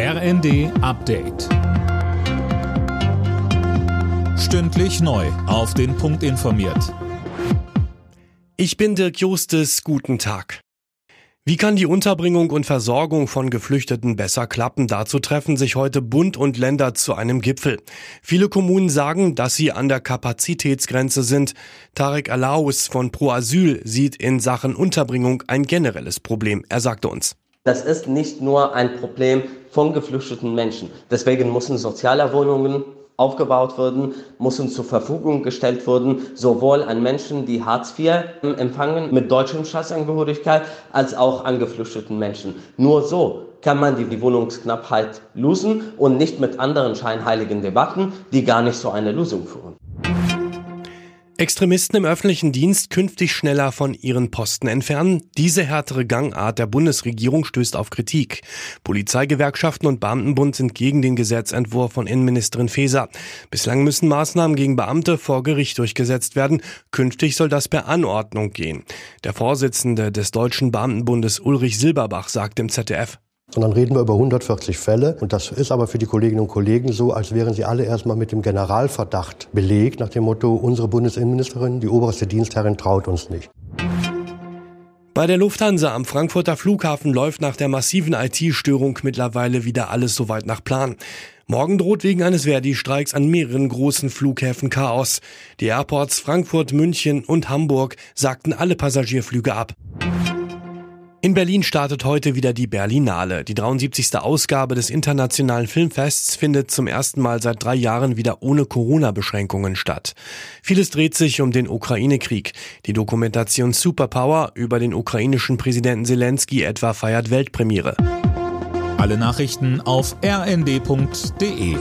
RND Update. Stündlich neu. Auf den Punkt informiert. Ich bin Dirk Justes. Guten Tag. Wie kann die Unterbringung und Versorgung von Geflüchteten besser klappen? Dazu treffen sich heute Bund und Länder zu einem Gipfel. Viele Kommunen sagen, dass sie an der Kapazitätsgrenze sind. Tarek Alaus von Pro Asyl sieht in Sachen Unterbringung ein generelles Problem. Er sagte uns. Das ist nicht nur ein Problem von geflüchteten Menschen. Deswegen müssen soziale Wohnungen aufgebaut werden, müssen zur Verfügung gestellt werden, sowohl an Menschen, die Hartz IV empfangen mit deutschem Staatsangehörigkeit, als auch an geflüchteten Menschen. Nur so kann man die Wohnungsknappheit lösen und nicht mit anderen scheinheiligen Debatten, die gar nicht zu einer Lösung führen. Extremisten im öffentlichen Dienst künftig schneller von ihren Posten entfernen. Diese härtere Gangart der Bundesregierung stößt auf Kritik. Polizeigewerkschaften und Beamtenbund sind gegen den Gesetzentwurf von Innenministerin Faeser. Bislang müssen Maßnahmen gegen Beamte vor Gericht durchgesetzt werden. Künftig soll das per Anordnung gehen. Der Vorsitzende des Deutschen Beamtenbundes Ulrich Silberbach sagt im ZDF, und dann reden wir über 140 Fälle. Und das ist aber für die Kolleginnen und Kollegen so, als wären sie alle erstmal mit dem Generalverdacht belegt, nach dem Motto, unsere Bundesinnenministerin, die oberste Dienstherrin, traut uns nicht. Bei der Lufthansa am Frankfurter Flughafen läuft nach der massiven IT-Störung mittlerweile wieder alles soweit nach Plan. Morgen droht wegen eines Verdi-Streiks an mehreren großen Flughäfen Chaos. Die Airports Frankfurt, München und Hamburg sagten alle Passagierflüge ab. In Berlin startet heute wieder die Berlinale. Die 73. Ausgabe des Internationalen Filmfests findet zum ersten Mal seit drei Jahren wieder ohne Corona-Beschränkungen statt. Vieles dreht sich um den Ukraine-Krieg. Die Dokumentation Superpower über den ukrainischen Präsidenten Zelensky etwa feiert Weltpremiere. Alle Nachrichten auf rnd.de